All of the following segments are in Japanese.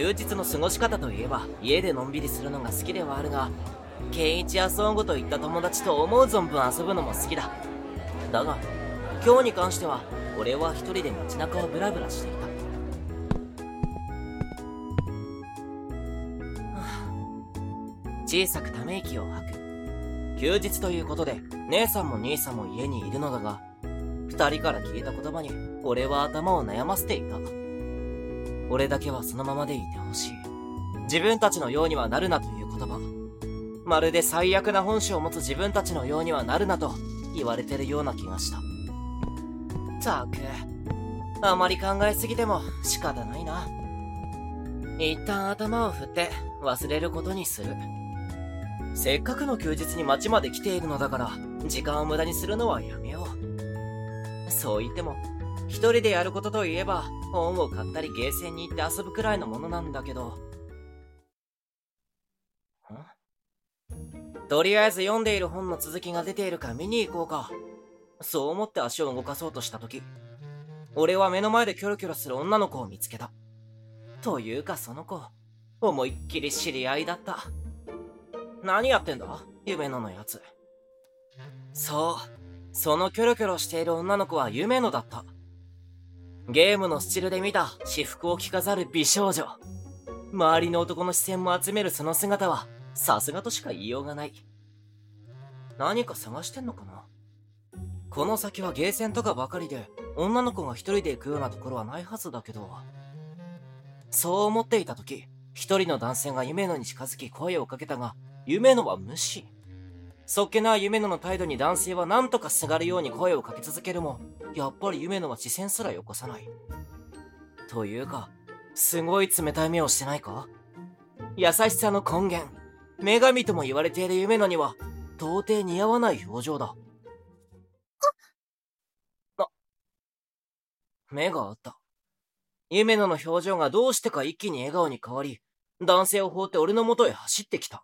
休日の過ごし方といえば家でのんびりするのが好きではあるがケンイチやソンゴといった友達と思う存分遊ぶのも好きだ。だが今日に関しては俺は一人で街中をブラブラしていた。小さくため息を吐く。休日ということで姉さんも兄さんも家にいるのだが二人から聞いた言葉に俺は頭を悩ませていた。俺だけはそのままでいてほしい。自分たちのようにはなるなという言葉。まるで最悪な本性を持つ自分たちのようにはなるなと言われてるような気がした。たく。あまり考えすぎても仕方ないな。一旦頭を振って忘れることにする。せっかくの休日に街まで来ているのだから時間を無駄にするのはやめよう。そう言っても一人でやることといえば本を買ったりゲーセンに行って遊ぶくらいのものなんだけど。とりあえず読んでいる本の続きが出ているか見に行こうか。そう思って足を動かそうとした時俺は目の前でキョロキョロする女の子を見つけた。というかその子思いっきり知り合いだった。何やってんだ？夢野のやつ。そう。そのキョロキョロしている女の子は夢野だったゲームのスチルで見た私服を着飾る美少女。周りの男の視線も集めるその姿はさすがとしか言いようがない。何か探してんのかな？この先はゲーセンとかばかりで女の子が一人で行くようなところはないはずだけど。そう思っていた時一人の男性が夢野に近づき声をかけたが夢野は無視。そっけない夢野の態度に男性は何とかすがるように声をかけ続けるもやっぱり夢野は視線すらよこさない。というかすごい冷たい目をしてないか？優しさの根源。女神とも言われている夢野には到底似合わない表情だ。あ。目があった。夢野の表情がどうしてか一気に笑顔に変わり男性を放って俺の元へ走ってきた。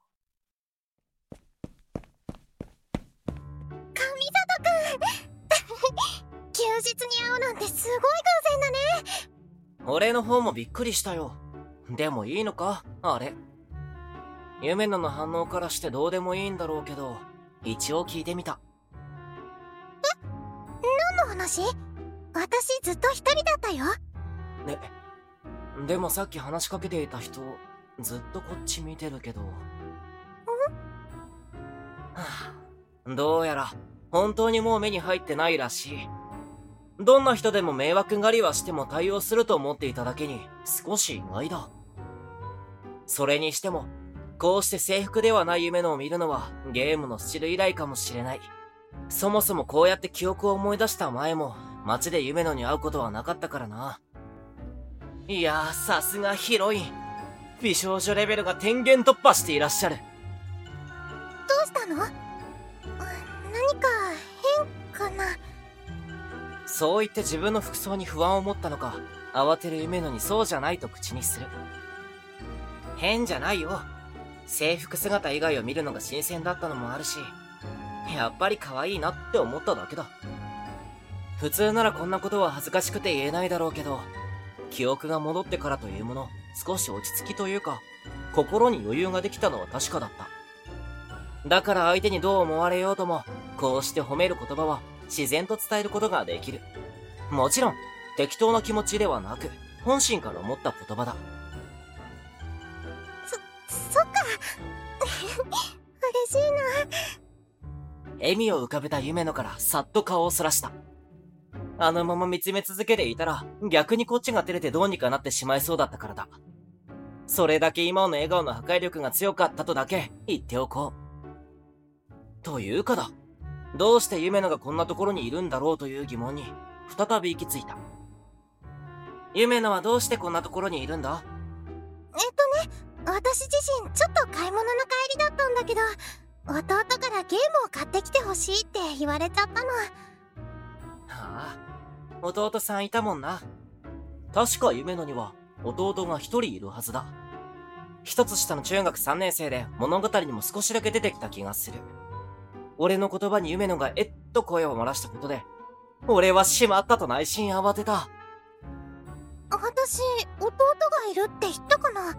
休日に会うなんてすごい偶然だね。俺の方もびっくりしたよ。でもいいのか？あれ。夢野の反応からしてどうでもいいんだろうけど一応聞いてみた。え？何の話？私ずっと一人だったよ。ね。でもさっき話しかけていた人ずっとこっち見てるけど。ん？はあ。どうやら本当にもう目に入ってないらしいどんな人でも迷惑狩りはしても対応すると思っていただけに少し意外だ。それにしてもこうして制服ではない夢のを見るのはゲームのスチル以来かもしれない。そもそもこうやって記憶を思い出した前も街で夢野に会うことはなかったからな。いやーさすがヒロイン。美少女レベルが天元突破していらっしゃる。どうしたの？そう言って自分の服装に不安を持ったのか慌てる夢野にそうじゃないと口にする。変じゃないよ。制服姿以外を見るのが新鮮だったのもあるしやっぱり可愛いなって思っただけだ。普通ならこんなことは恥ずかしくて言えないだろうけど記憶が戻ってからというもの少し落ち着きというか心に余裕ができたのは確かだった。だから相手にどう思われようともこうして褒める言葉は自然と伝えることができるもちろん適当な気持ちではなく本心から思った言葉だそそっか 嬉しいな笑みを浮かべた夢野からさっと顔をそらしたあのまま見つめ続けていたら、逆にこっちが照れてどうにかなってしまいそうだったからだ。それだけ今の笑顔の破壊力が強かったとだけ言っておこう。というかだ。どうして夢野がこんなところにいるんだろうという疑問に、再び行き着いた。夢野はどうしてこんなところにいるんだ？えっとね、私自身ちょっと買い物の帰りだったんだけど、弟からゲームを買ってきてほしいって言われちゃったの。はあ、弟さんいたもんな。確か夢野には弟が一人いるはずだ。一つ下の中学3年生で物語にも少しだけ出てきた気がする。俺の言葉に夢野がえっと声を漏らしたことで、俺はしまったと内心慌てた。あ私弟がいるって言ったかな？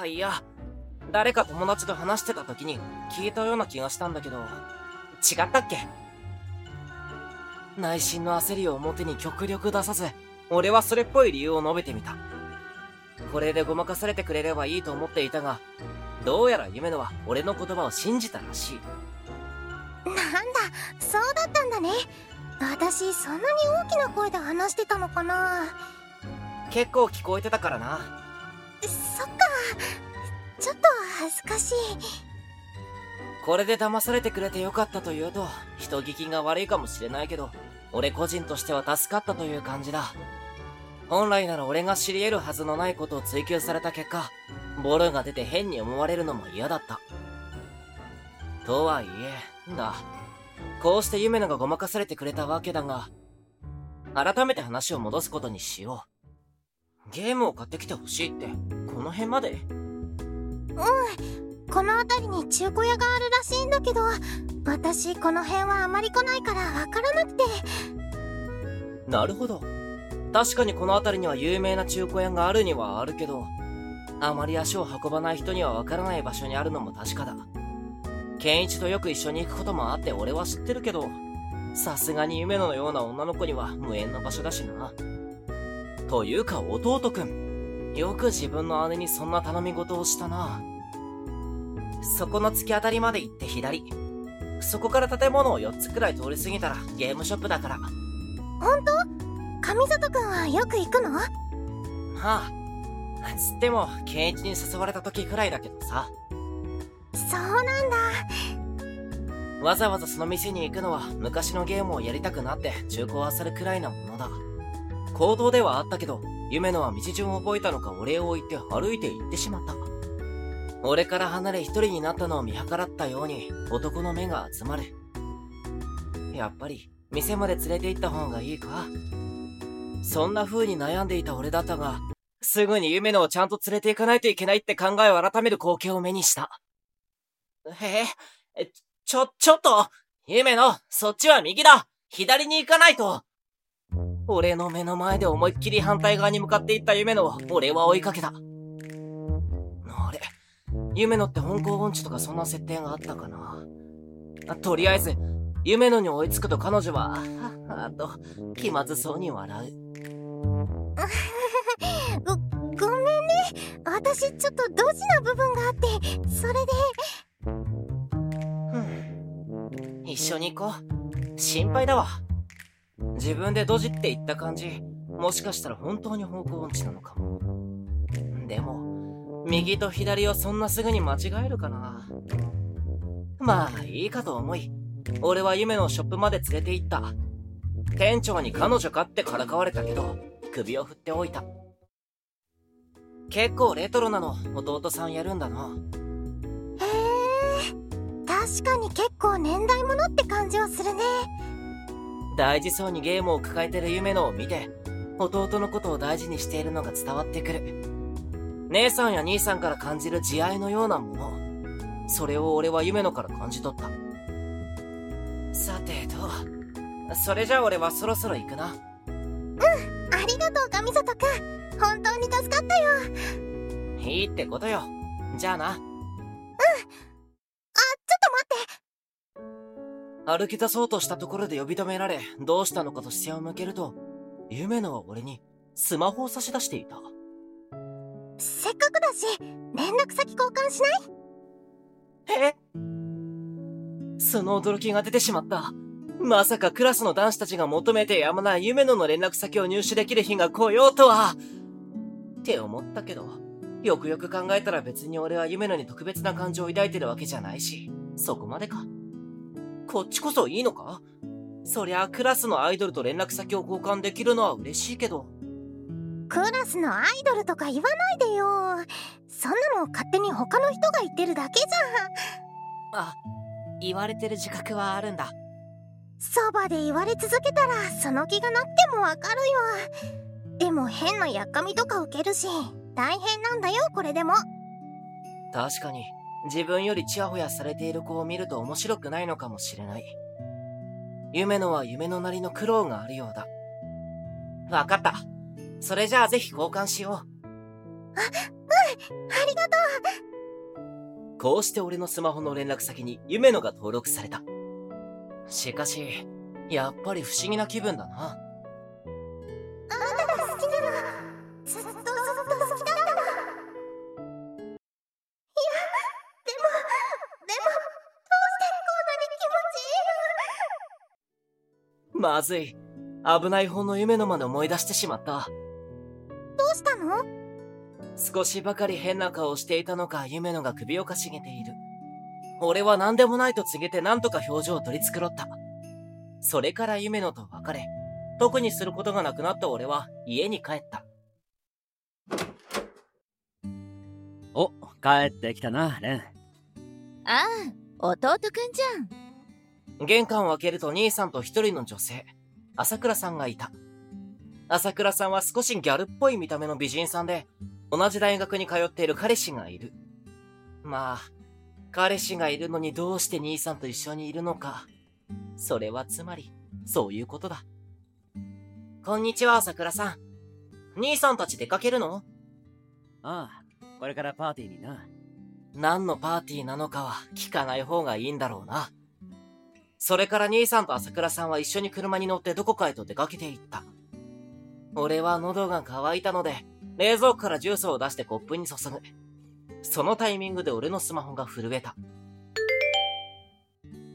あいや誰か友達と話してた時に聞いたような気がしたんだけど違ったっけ？内心の焦りを表に極力出さず俺はそれっぽい理由を述べてみた。これでごまかされてくれればいいと思っていたがどうやら夢野は俺の言葉を信じたらしい。なんだそうだったんだね。私そんなに大きな声で話してたのかな。結構聞こえてたからな。そっか。ちょっと恥ずかしい。これで騙されてくれてよかったというと人聞きが悪いかもしれないけど俺個人としては助かったという感じだ本来なら俺が知り得るはずのないことを追求された結果ボロが出て変に思われるのも嫌だった。とはいえだ。こうして夢野がごまかされてくれたわけだが改めて話を戻すことにしよう。ゲームを買ってきてほしいってこの辺まで？うんこの辺りに中古屋があるらしいんだけど私この辺はあまり来ないからわからなくて。なるほど確かにこの辺りには有名な中古屋があるにはあるけどあまり足を運ばない人にはわからない場所にあるのも確かだ。健一とよく一緒に行くこともあって俺は知ってるけどさすがに夢野のような女の子には無縁の場所だしな。というか弟くんよく自分の姉にそんな頼み事をしたな。そこの突き当たりまで行って左。そこから建物を4つくらい通り過ぎたらゲームショップだから。本当？上里くんはよく行くの？はあ。つっても健一に誘われた時くらいだけどさ。そうなんだ。わざわざその店に行くのは昔のゲームをやりたくなって中古を漁るくらいなものだ。行動ではあったけど夢野は道順を覚えたのかお礼を言って歩いて行ってしまった。俺から離れ一人になったのを見計らったように男の目が集まる。やっぱり店まで連れて行った方がいいか？そんな風に悩んでいた俺だったがすぐに夢野をちゃんと連れて行かないといけないって考えを改める光景を目にしたへえ、ちょ、ちょっと夢野、そっちは右だ左に行かないと俺の目の前で思いっきり反対側に向かっていった夢野を俺は追いかけた。あれ夢野って香港音痴とかそんな設定があったかなとりあえず、夢野に追いつくと彼女は、はっはと、気まずそうに笑う。ちょっとドジな部分があって、それで。一緒に行こう。心配だわ。自分でドジって言った感じ、もしかしたら本当に方向音痴なのかも。でも、右と左をそんなすぐに間違えるかな。まあ、いいかと思い、俺は夢のショップまで連れて行った。店長に彼女かってからかわれたけど、首を振っておいた。結構レトロなの弟さんやるんだな。へえ、確かに結構年代物って感じはするね。大事そうにゲームを抱えてる夢野を見て、弟のことを大事にしているのが伝わってくる。姉さんや兄さんから感じる慈愛のようなもの。それを俺は夢野から感じ取った。さてと、それじゃあ俺はそろそろ行くな。とう上里くん。本当に助かったよ。いいってことよ。じゃあな。うん。あ、ちょっと待って。歩き出そうとしたところで呼び止められ、どうしたのかと視線を向けると、夢野は俺にスマホを差し出していた。せっかくだし、連絡先交換しない？え？その驚きが出てしまった。まさかクラスの男子たちが求めてやまない夢野の連絡先を入手できる日が来ようとは。って思ったけど、よくよく考えたら別に俺は夢野に特別な感情を抱いてるわけじゃないし、そこまでか。こっちこそいいのか？そりゃクラスのアイドルと連絡先を交換できるのは嬉しいけど。クラスのアイドルとか言わないでよ。そんなの勝手に他の人が言ってるだけじゃん。あ、言われてる自覚はあるんだ。そばで言われ続けたらその気がなくてもわかるよ。でも変なやっかみとか受けるし、大変なんだよ、これでも。確かに、自分よりチヤホヤされている子を見ると面白くないのかもしれない。夢のは夢のなりの苦労があるようだ。わかった。それじゃあぜひ交換しよう。あ、うん、ありがとう。こうして俺のスマホの連絡先に夢野が登録された。しかし、やっぱり不思議な気分だな。あなたが好きなのずっとずっと好きだったの。いや、でも、でも、どうしてこんなに気持ちいいの？まずい。危ない方の夢のまで思い出してしまった。どうしたの？少しばかり変な顔をしていたのか、夢野が首をかしげている。俺は何でもないと告げて何とか表情を取り繕った。それから夢野と別れ、特にすることがなくなった俺は家に帰った。お、帰ってきたな、レン。ああ、弟くんじゃん。玄関を開けると兄さんと一人の女性、朝倉さんがいた。朝倉さんは少しギャルっぽい見た目の美人さんで、同じ大学に通っている彼氏がいる。まあ、彼氏がいるのにどうして兄さんと一緒にいるのか。それはつまり、そういうことだ。こんにちは、桜さん。兄さんたち出かけるの？ああ、これからパーティーにな。何のパーティーなのかは聞かない方がいいんだろうな。それから兄さんと朝倉さんは一緒に車に乗ってどこかへと出かけて行った。俺は喉が渇いたので、冷蔵庫からジュースを出してコップに注ぐ。そのタイミングで俺のスマホが震えた。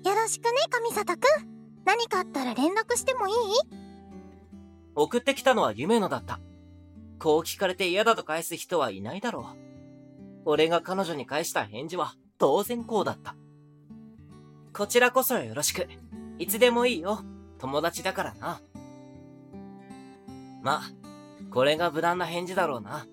よろしくね、神里くん。何かあったら連絡してもいい？送ってきたのは夢野だった。こう聞かれて嫌だと返す人はいないだろう。俺が彼女に返した返事は当然こうだった。こちらこそよろしく。いつでもいいよ。友達だからな。ま、これが無難な返事だろうな。